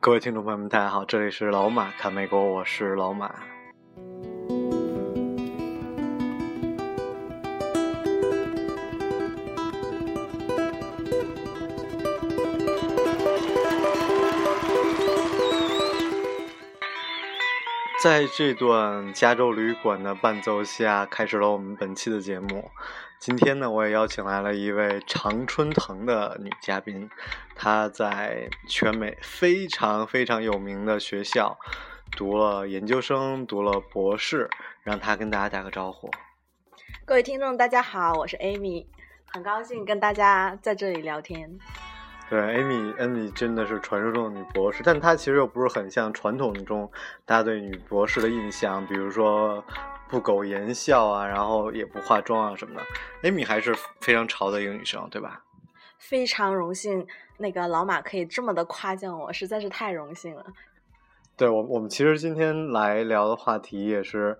各位听众朋友们，大家好，这里是老马看美国，我是老马。在这段加州旅馆的伴奏下，开始了我们本期的节目。今天呢，我也邀请来了一位常春藤的女嘉宾，她在全美非常非常有名的学校读了研究生，读了博士，让她跟大家打个招呼。各位听众，大家好，我是 Amy，很高兴跟大家在这里聊天。对，Amy，Amy 真的是传说中的女博士，但她其实又不是很像传统中大家对女博士的印象，比如说不苟言笑啊，然后也不化妆啊什么的。Amy 还是非常潮的一个女生，对吧？非常荣幸，那个老马可以这么的夸奖我，实在是太荣幸了。对我，我们其实今天来聊的话题也是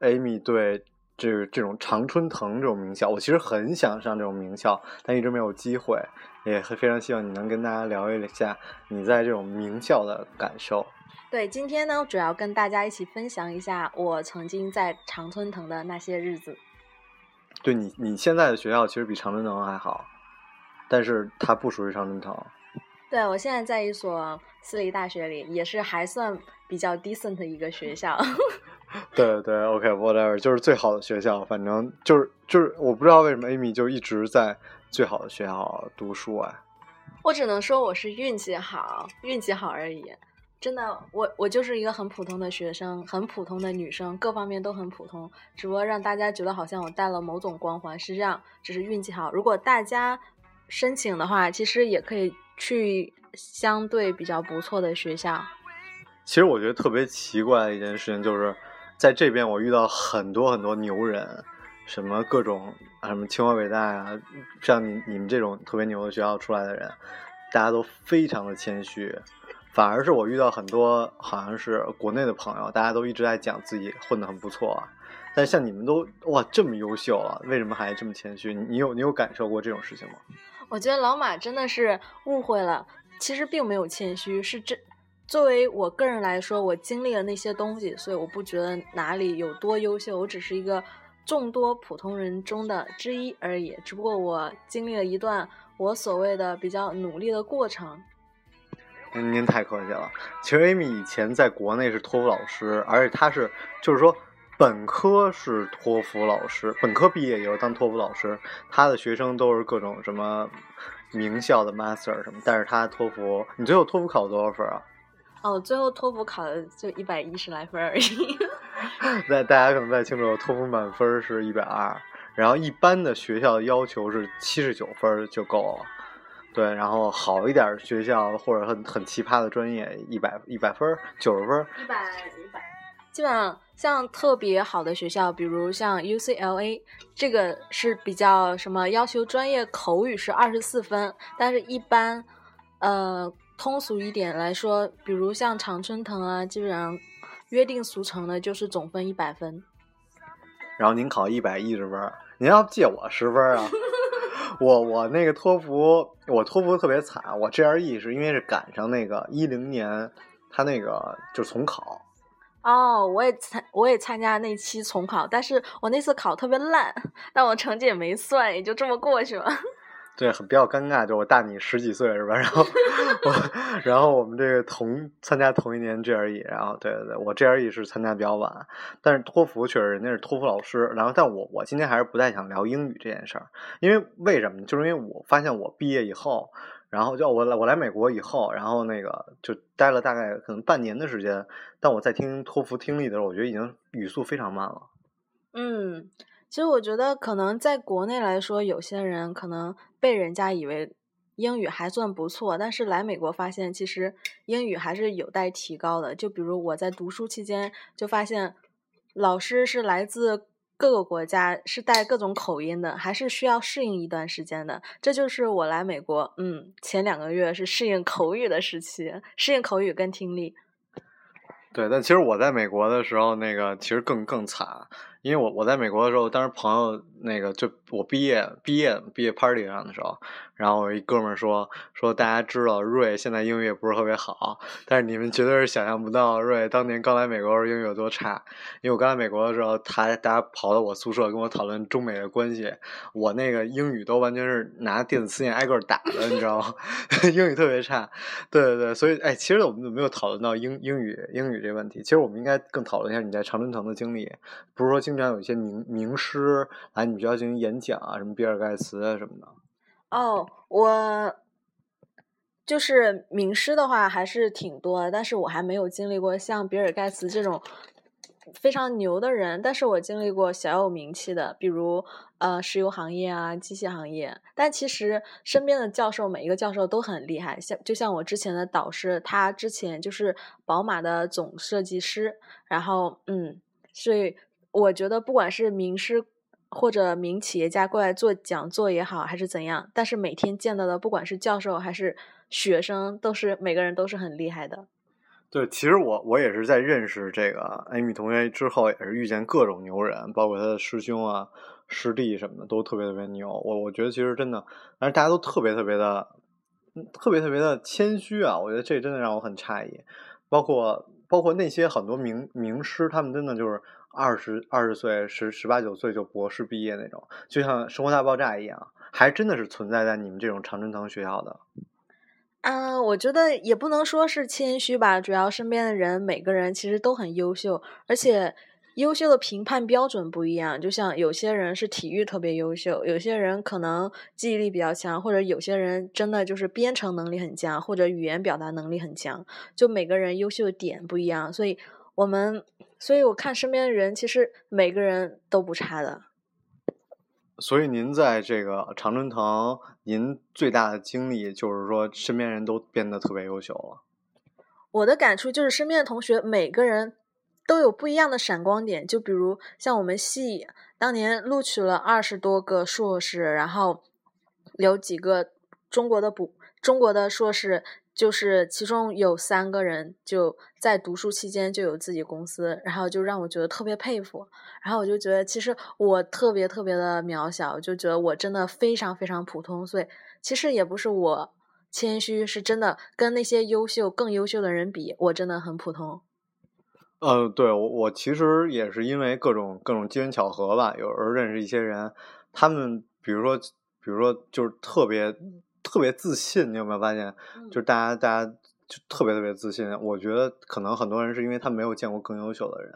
Amy 对这这种常春藤这种名校，我其实很想上这种名校，但一直没有机会。也非常希望你能跟大家聊一下你在这种名校的感受。对，今天呢，主要跟大家一起分享一下我曾经在常春藤的那些日子。对你，你现在的学校其实比常春藤还好，但是它不属于常春藤。对，我现在在一所私立大学里，也是还算比较 decent 的一个学校。对对，OK，whatever，就是最好的学校，反正就是就是，我不知道为什么 Amy 就一直在。最好的学校读书啊！我只能说我是运气好，运气好而已。真的，我我就是一个很普通的学生，很普通的女生，各方面都很普通。只不过让大家觉得好像我带了某种光环，是这样，只是运气好。如果大家申请的话，其实也可以去相对比较不错的学校。其实我觉得特别奇怪的一件事情就是，在这边我遇到很多很多牛人。什么各种什么清华北大呀，像你你们这种特别牛的学校出来的人，大家都非常的谦虚，反而是我遇到很多好像是国内的朋友，大家都一直在讲自己混得很不错，但像你们都哇这么优秀了，为什么还这么谦虚？你有你有感受过这种事情吗？我觉得老马真的是误会了，其实并没有谦虚，是这作为我个人来说，我经历了那些东西，所以我不觉得哪里有多优秀，我只是一个。众多普通人中的之一而已，只不过我经历了一段我所谓的比较努力的过程。您太客气了。其实 Amy 以前在国内是托福老师，而且他是就是说本科是托福老师，本科毕业以后当托福老师，他的学生都是各种什么名校的 master 什么，但是他托福，你最后托福考了多少分啊？哦，最后托福考的就一百一十来分而已。那大家可能不太清楚，托福满分是一百二，然后一般的学校要求是七十九分就够了。对，然后好一点学校或者很很奇葩的专业，一百一百分九十分。一百一百，基本上像特别好的学校，比如像 UCLA，这个是比较什么要求专业口语是二十四分，但是一般呃通俗一点来说，比如像常春藤啊，基本上。约定俗成的就是总分一百分，然后您考一百一十分，您要借我十分啊？我我那个托福，我托福特别惨，我 GRE 是因为是赶上那个一零年，他那个就重考。哦，我也参我也参加那期重考，但是我那次考特别烂，但我成绩也没算，也就这么过去了。对，很比较尴尬，就我大你十几岁是吧？然后我，然后我们这个同参加同一年 GRE，然后对对对，我 GRE 是参加比较晚，但是托福确实人家是托福老师。然后，但我我今天还是不太想聊英语这件事儿，因为为什么？就是因为我发现我毕业以后，然后就我来我来美国以后，然后那个就待了大概可能半年的时间，但我在听托福听力的时候，我觉得已经语速非常慢了。嗯。其实我觉得，可能在国内来说，有些人可能被人家以为英语还算不错，但是来美国发现，其实英语还是有待提高的。就比如我在读书期间，就发现老师是来自各个国家，是带各种口音的，还是需要适应一段时间的。这就是我来美国，嗯，前两个月是适应口语的时期，适应口语跟听力。对，但其实我在美国的时候，那个其实更更惨，因为我我在美国的时候，当时朋友那个就我毕业毕业毕业 party 上的时候，然后我一哥们儿说说大家知道瑞现在英语也不是特别好，但是你们绝对是想象不到瑞当年刚来美国时候英语有多差，因为我刚来美国的时候，他大家跑到我宿舍跟我讨论中美的关系，我那个英语都完全是拿电子词典挨个打的，你知道吗？英语特别差，对对对，所以哎，其实我们没有讨论到英英语英语这问题，其实我们应该更讨论一下你在常春藤的经历，不是说经经常有一些名名师来你们学校进行演讲啊，什么比尔盖茨啊什么的。哦，我就是名师的话还是挺多，但是我还没有经历过像比尔盖茨这种非常牛的人。但是我经历过小有名气的，比如呃石油行业啊、机械行业。但其实身边的教授每一个教授都很厉害，像就像我之前的导师，他之前就是宝马的总设计师。然后嗯，所以我觉得不管是名师。或者名企业家过来做讲座也好，还是怎样，但是每天见到的，不管是教授还是学生，都是每个人都是很厉害的。对，其实我我也是在认识这个 Amy 同学之后，也是遇见各种牛人，包括他的师兄啊、师弟什么的，都特别特别牛。我我觉得其实真的，但是大家都特别特别的，特别特别的谦虚啊。我觉得这真的让我很诧异。包括包括那些很多名名师，他们真的就是。二十二十岁十十八九岁就博士毕业那种，就像《生活大爆炸》一样，还真的是存在在你们这种常春藤学校的。嗯，我觉得也不能说是谦虚吧，主要身边的人每个人其实都很优秀，而且优秀的评判标准不一样。就像有些人是体育特别优秀，有些人可能记忆力比较强，或者有些人真的就是编程能力很强，或者语言表达能力很强，就每个人优秀的点不一样，所以。我们，所以我看身边的人，其实每个人都不差的。所以您在这个常春藤，您最大的经历就是说，身边人都变得特别优秀了。我的感触就是，身边的同学每个人都有不一样的闪光点。就比如像我们系当年录取了二十多个硕士，然后有几个中国的补中国的硕士。就是其中有三个人就在读书期间就有自己公司，然后就让我觉得特别佩服。然后我就觉得其实我特别特别的渺小，就觉得我真的非常非常普通。所以其实也不是我谦虚，是真的跟那些优秀更优秀的人比，我真的很普通。呃，对我我其实也是因为各种各种机缘巧合吧，有时候认识一些人，他们比如说比如说就是特别。特别自信，你有没有发现？就是大家，大家就特别特别自信。我觉得可能很多人是因为他没有见过更优秀的人。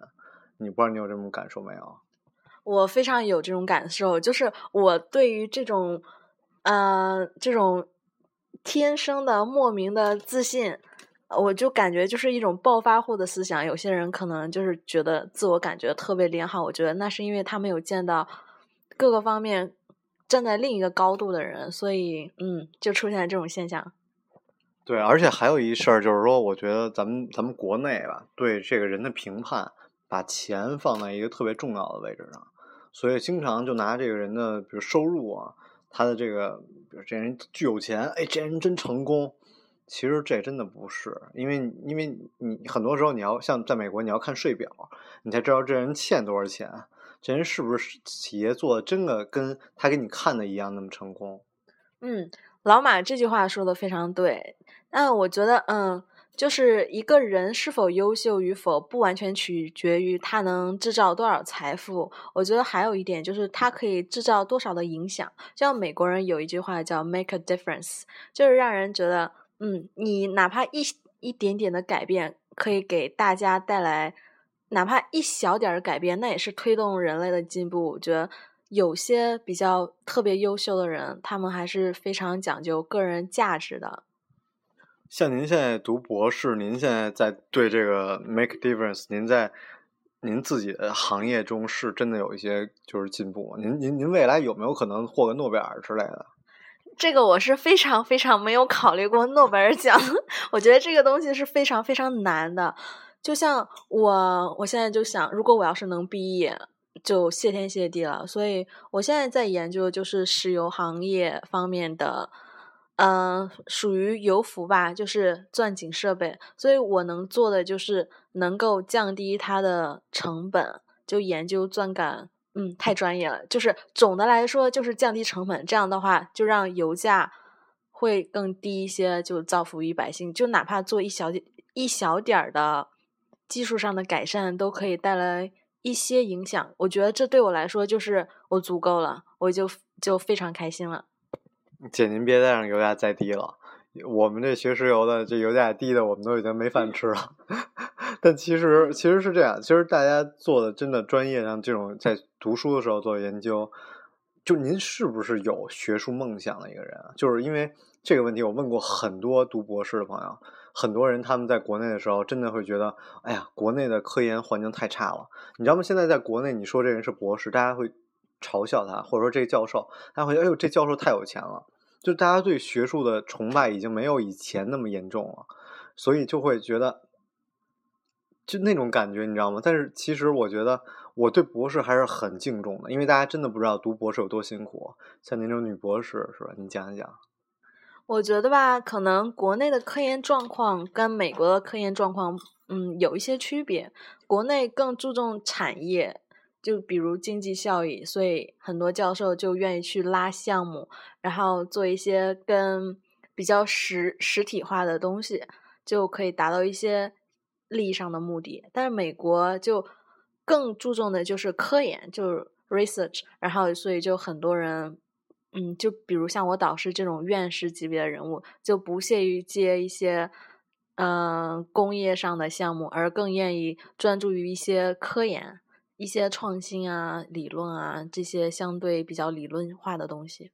你不知道你有这种感受没有？我非常有这种感受，就是我对于这种，呃，这种天生的莫名的自信，我就感觉就是一种暴发户的思想。有些人可能就是觉得自我感觉特别良好，我觉得那是因为他没有见到各个方面。站在另一个高度的人，所以嗯，就出现了这种现象。对，而且还有一事儿，就是说，我觉得咱们咱们国内吧，对这个人的评判，把钱放在一个特别重要的位置上，所以经常就拿这个人的，比如收入啊，他的这个，比如这人巨有钱，哎，这人真成功。其实这真的不是，因为因为你很多时候你要像在美国，你要看税表，你才知道这人欠多少钱。这人是不是企业做真的跟他给你看的一样那么成功？嗯，老马这句话说的非常对。那我觉得，嗯，就是一个人是否优秀与否，不完全取决于他能制造多少财富。我觉得还有一点就是他可以制造多少的影响。像美国人有一句话叫 “make a difference”，就是让人觉得，嗯，你哪怕一一点点的改变，可以给大家带来。哪怕一小点儿改变，那也是推动人类的进步。我觉得有些比较特别优秀的人，他们还是非常讲究个人价值的。像您现在读博士，您现在在对这个 make difference，您在您自己的行业中是真的有一些就是进步。您您您未来有没有可能获个诺贝尔之类的？这个我是非常非常没有考虑过诺贝尔奖。我觉得这个东西是非常非常难的。就像我，我现在就想，如果我要是能毕业，就谢天谢地了。所以我现在在研究就是石油行业方面的呃，属于油服吧，就是钻井设备，所以我能做的就是能够降低它的成本，就研究钻杆。嗯，太专业了。就是总的来说，就是降低成本，这样的话就让油价会更低一些，就造福于百姓。就哪怕做一小点一小点儿的技术上的改善，都可以带来一些影响。我觉得这对我来说就是我足够了，我就就非常开心了。姐，您别再让油价再低了。我们这学石油的，这油价低的，我们都已经没饭吃了。但其实其实是这样，其实大家做的真的专业，像这种在读书的时候做研究，就您是不是有学术梦想的一个人啊？就是因为这个问题，我问过很多读博士的朋友，很多人他们在国内的时候，真的会觉得，哎呀，国内的科研环境太差了。你知道吗？现在在国内，你说这人是博士，大家会嘲笑他，或者说这个教授，大家会，哎呦，这教授太有钱了。就大家对学术的崇拜已经没有以前那么严重了，所以就会觉得，就那种感觉，你知道吗？但是其实我觉得我对博士还是很敬重的，因为大家真的不知道读博士有多辛苦。像您这种女博士是吧？你讲一讲。我觉得吧，可能国内的科研状况跟美国的科研状况，嗯，有一些区别。国内更注重产业。就比如经济效益，所以很多教授就愿意去拉项目，然后做一些跟比较实实体化的东西，就可以达到一些利益上的目的。但是美国就更注重的就是科研，就是 research，然后所以就很多人，嗯，就比如像我导师这种院士级别的人物，就不屑于接一些嗯工业上的项目，而更愿意专注于一些科研。一些创新啊、理论啊，这些相对比较理论化的东西。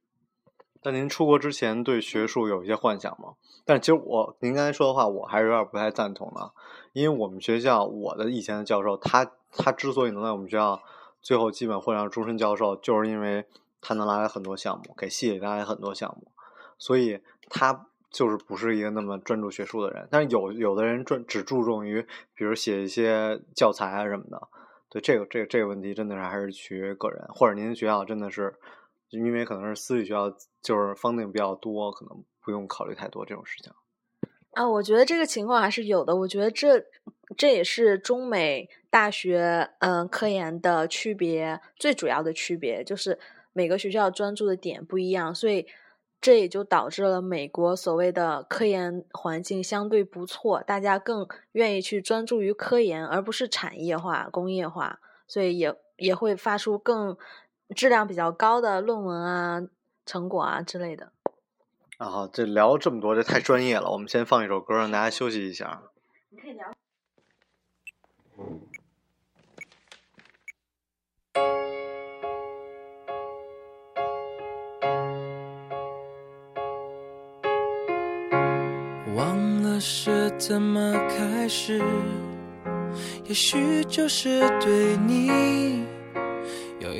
那您出国之前对学术有一些幻想吗？但其实我您刚才说的话，我还是有点不太赞同的。因为我们学校，我的以前的教授，他他之所以能在我们学校最后基本混上终身教授，就是因为他能拉来很多项目，给系里拉来很多项目，所以他就是不是一个那么专注学术的人。但是有有的人专只注重于，比如写一些教材啊什么的。对这个这这个问题，真的是还是取决于个人，或者您学校真的是，因为可能是私立学校，就是方定比较多，可能不用考虑太多这种事情。啊，我觉得这个情况还是有的。我觉得这这也是中美大学嗯科研的区别，最主要的区别就是每个学校专注的点不一样，所以。这也就导致了美国所谓的科研环境相对不错，大家更愿意去专注于科研，而不是产业化、工业化，所以也也会发出更质量比较高的论文啊、成果啊之类的。啊，这聊这么多，这太专业了。我们先放一首歌，让大家休息一下。你可以聊。忘了是怎么开始？也许就是对你有一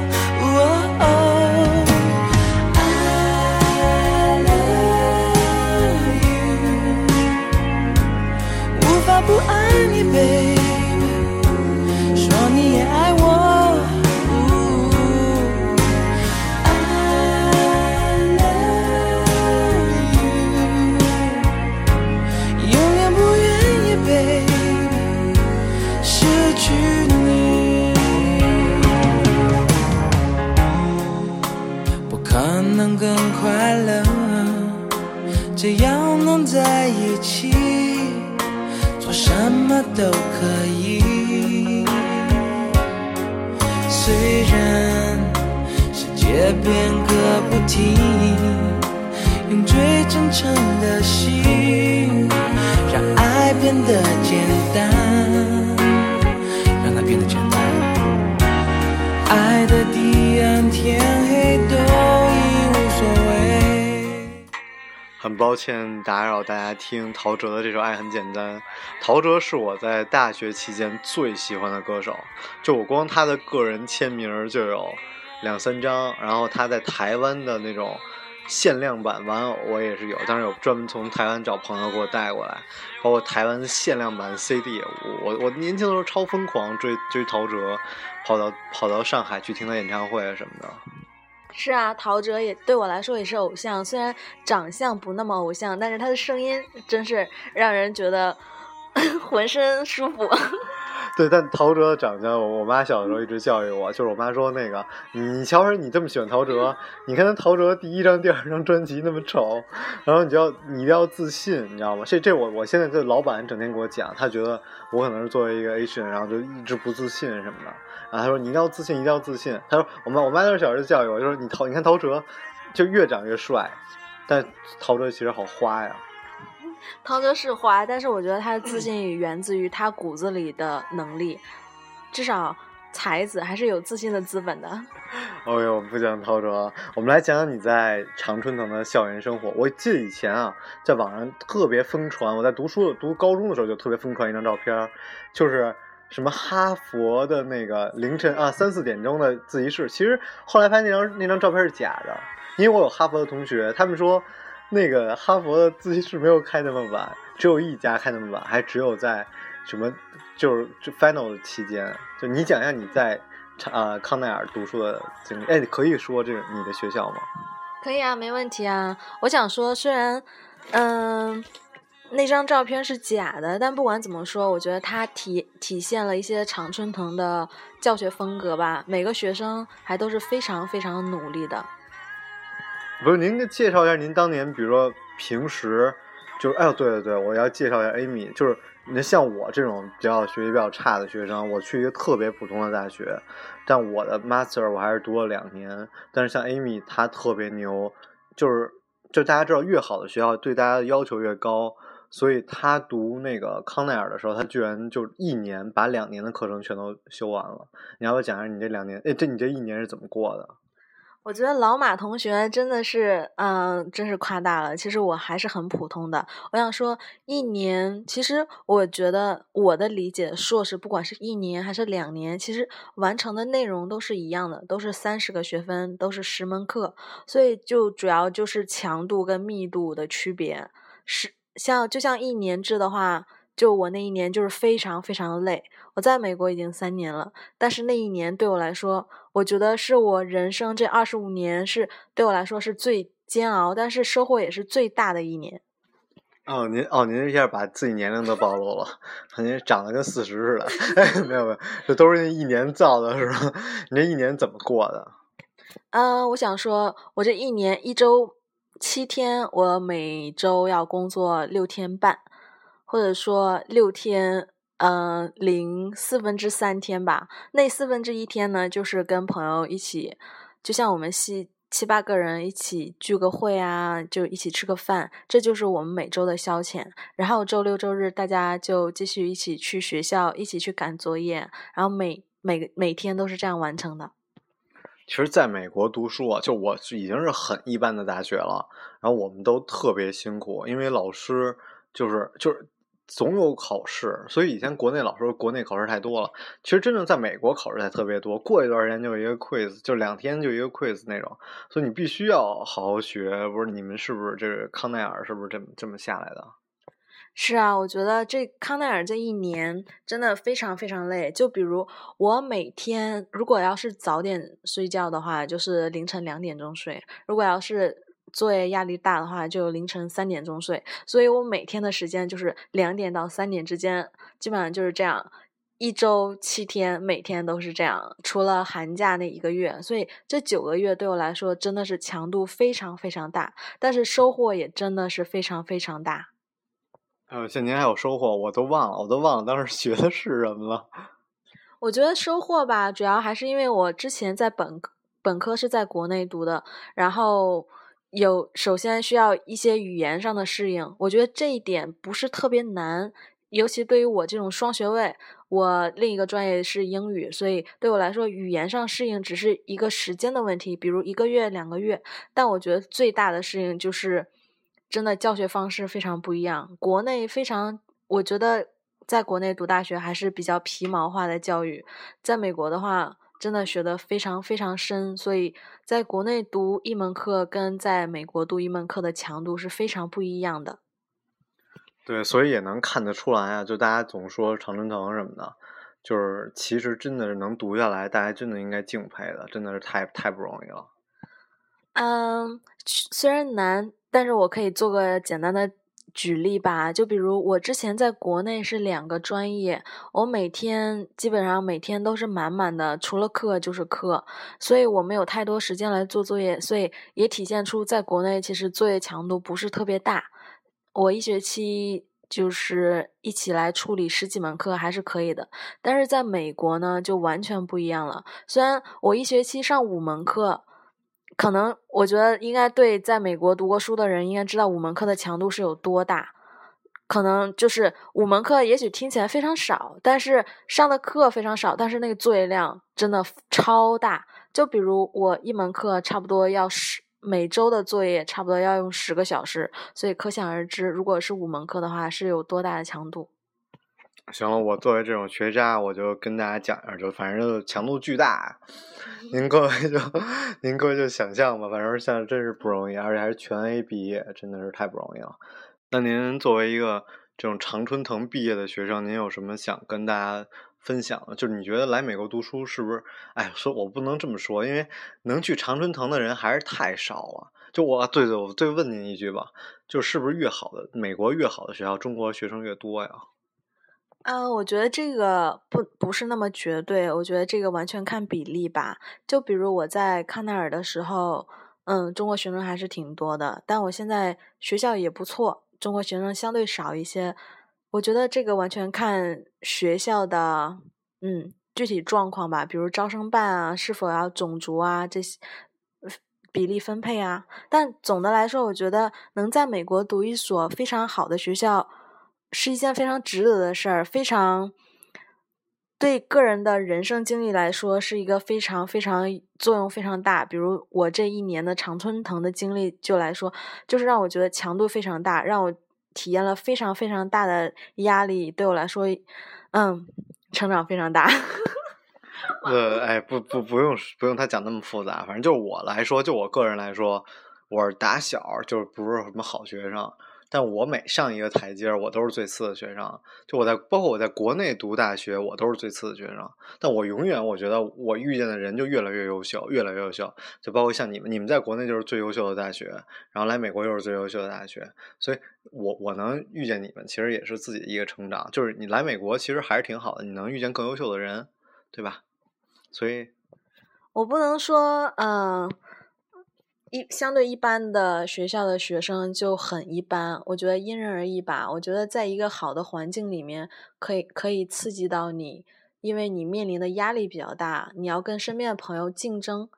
听陶喆的这首《爱很简单》。陶喆是我在大学期间最喜欢的歌手，就我光他的个人签名就有两三张，然后他在台湾的那种限量版玩偶我也是有，当时有专门从台湾找朋友给我带过来，包括台湾限量版 CD，我我年轻的时候超疯狂追追陶喆，跑到跑到上海去听他演唱会什么的。是啊，陶喆也对我来说也是偶像，虽然长相不那么偶像，但是他的声音真是让人觉得 浑身舒服。对，但陶喆的长相，我我妈小的时候一直教育我，就是我妈说那个，你瞧瞧你这么喜欢陶喆，你看他陶喆第一张、第二张专辑那么丑，然后你就要你一定要自信，你知道吗？这这我我现在这老板整天给我讲，他觉得我可能是作为一个 Asian，然后就一直不自信什么的，然后他说你一定要自信，一定要自信。他说我妈我妈那时候小时候教育我，就说你陶你看陶喆就越长越帅，但陶喆其实好花呀。陶喆是花，但是我觉得他的自信源自于他骨子里的能力，至少才子还是有自信的资本的。哦呦，不讲陶喆，我们来讲讲你在常春藤的校园生活。我记得以前啊，在网上特别疯传，我在读书读高中的时候就特别疯传一张照片，就是什么哈佛的那个凌晨啊三四点钟的自习室。其实后来发现那张那张照片是假的，因为我有哈佛的同学，他们说那个哈佛的自习室没有开那么晚，只有一家开那么晚，还只有在什么就是 final 的期间。就你讲一下你在。啊，康奈尔读书的经历，哎，可以说这个你的学校吗？可以啊，没问题啊。我想说，虽然，嗯，那张照片是假的，但不管怎么说，我觉得它体体现了一些常春藤的教学风格吧。每个学生还都是非常非常努力的。不是，您介绍一下您当年，比如说平时，就是，哎呦，对对对，我要介绍一下 Amy，就是。那像我这种比较学习比较差的学生，我去一个特别普通的大学，但我的 master 我还是读了两年。但是像 Amy 她特别牛，就是就大家知道越好的学校对大家的要求越高，所以她读那个康奈尔的时候，她居然就一年把两年的课程全都修完了。你要不要讲一下你这两年？哎，这你这一年是怎么过的？我觉得老马同学真的是，嗯，真是夸大了。其实我还是很普通的。我想说，一年，其实我觉得我的理解，硕士不管是一年还是两年，其实完成的内容都是一样的，都是三十个学分，都是十门课，所以就主要就是强度跟密度的区别。是像就像一年制的话。就我那一年就是非常非常的累，我在美国已经三年了，但是那一年对我来说，我觉得是我人生这二十五年是对我来说是最煎熬，但是收获也是最大的一年。哦，您哦，您一下把自己年龄都暴露了，您长得跟四十似的。哎，没有没有，这都是那一年造的，是吧？你这一年怎么过的？嗯，我想说，我这一年一周七天，我每周要工作六天半。或者说六天，嗯，零四分之三天吧。那四分之一天呢，就是跟朋友一起，就像我们七七八个人一起聚个会啊，就一起吃个饭，这就是我们每周的消遣。然后周六周日大家就继续一起去学校，一起去赶作业，然后每每每天都是这样完成的。其实，在美国读书啊，就我已经是很一般的大学了，然后我们都特别辛苦，因为老师就是就是。总有考试，所以以前国内老说国内考试太多了。其实真正在美国考试才特别多，过一段时间就一个 quiz，就两天就一个 quiz 那种。所以你必须要好好学。不是你们是不是这个康奈尔是不是这么这么下来的？是啊，我觉得这康奈尔这一年真的非常非常累。就比如我每天如果要是早点睡觉的话，就是凌晨两点钟睡；如果要是作业压力大的话，就凌晨三点钟睡，所以我每天的时间就是两点到三点之间，基本上就是这样，一周七天，每天都是这样，除了寒假那一个月，所以这九个月对我来说真的是强度非常非常大，但是收获也真的是非常非常大。呃，像您还有收获，我都忘了，我都忘了当时学的是什么了。我觉得收获吧，主要还是因为我之前在本本科是在国内读的，然后。有首先需要一些语言上的适应，我觉得这一点不是特别难，尤其对于我这种双学位，我另一个专业是英语，所以对我来说语言上适应只是一个时间的问题，比如一个月、两个月。但我觉得最大的适应就是真的教学方式非常不一样，国内非常，我觉得在国内读大学还是比较皮毛化的教育，在美国的话。真的学的非常非常深，所以在国内读一门课跟在美国读一门课的强度是非常不一样的。对，所以也能看得出来啊，就大家总说常春藤什么的，就是其实真的是能读下来，大家真的应该敬佩的，真的是太太不容易了。嗯，虽然难，但是我可以做个简单的。举例吧，就比如我之前在国内是两个专业，我每天基本上每天都是满满的，除了课就是课，所以我没有太多时间来做作业，所以也体现出在国内其实作业强度不是特别大。我一学期就是一起来处理十几门课还是可以的，但是在美国呢就完全不一样了。虽然我一学期上五门课。可能我觉得应该对在美国读过书的人应该知道五门课的强度是有多大。可能就是五门课，也许听起来非常少，但是上的课非常少，但是那个作业量真的超大。就比如我一门课差不多要十每周的作业差不多要用十个小时，所以可想而知，如果是五门课的话，是有多大的强度。行了，我作为这种学渣，我就跟大家讲一下，就反正就强度巨大，您各位就您各位就想象吧，反正现在真是不容易，而且还是全 A 毕业，真的是太不容易了。那您作为一个这种常春藤毕业的学生，您有什么想跟大家分享的？就是你觉得来美国读书是不是？哎，说我不能这么说，因为能去常春藤的人还是太少了。就我，对对，我再问您一句吧，就是不是越好的美国越好的学校，中国学生越多呀？嗯，我觉得这个不不是那么绝对，我觉得这个完全看比例吧。就比如我在康奈尔的时候，嗯，中国学生还是挺多的，但我现在学校也不错，中国学生相对少一些。我觉得这个完全看学校的嗯具体状况吧，比如招生办啊，是否要种族啊这些比例分配啊。但总的来说，我觉得能在美国读一所非常好的学校。是一件非常值得的事儿，非常对个人的人生经历来说是一个非常非常作用非常大。比如我这一年的常春藤的经历就来说，就是让我觉得强度非常大，让我体验了非常非常大的压力。对我来说，嗯，成长非常大。呃，哎，不不不用不用他讲那么复杂，反正就我来说，就我个人来说，我是打小就不是什么好学生。但我每上一个台阶，我都是最次的学生。就我在，包括我在国内读大学，我都是最次的学生。但我永远，我觉得我遇见的人就越来越优秀，越来越优秀。就包括像你们，你们在国内就是最优秀的大学，然后来美国又是最优秀的大学。所以，我我能遇见你们，其实也是自己的一个成长。就是你来美国，其实还是挺好的，你能遇见更优秀的人，对吧？所以，我不能说，嗯。一相对一般的学校的学生就很一般，我觉得因人而异吧。我觉得在一个好的环境里面，可以可以刺激到你，因为你面临的压力比较大，你要跟身边的朋友竞争，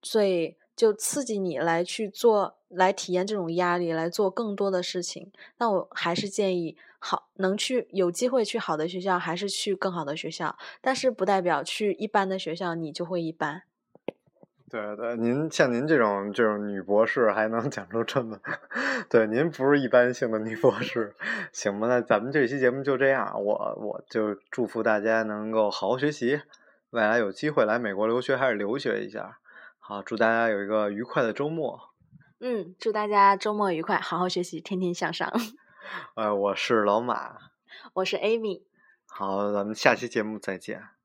所以就刺激你来去做，来体验这种压力，来做更多的事情。那我还是建议，好能去有机会去好的学校，还是去更好的学校，但是不代表去一般的学校你就会一般。对对，您像您这种这种女博士还能讲出这么，对，您不是一般性的女博士，行吧？那咱们这期节目就这样，我我就祝福大家能够好好学习，未来有机会来美国留学还是留学一下。好，祝大家有一个愉快的周末。嗯，祝大家周末愉快，好好学习，天天向上。呃，我是老马，我是 Amy。好，咱们下期节目再见。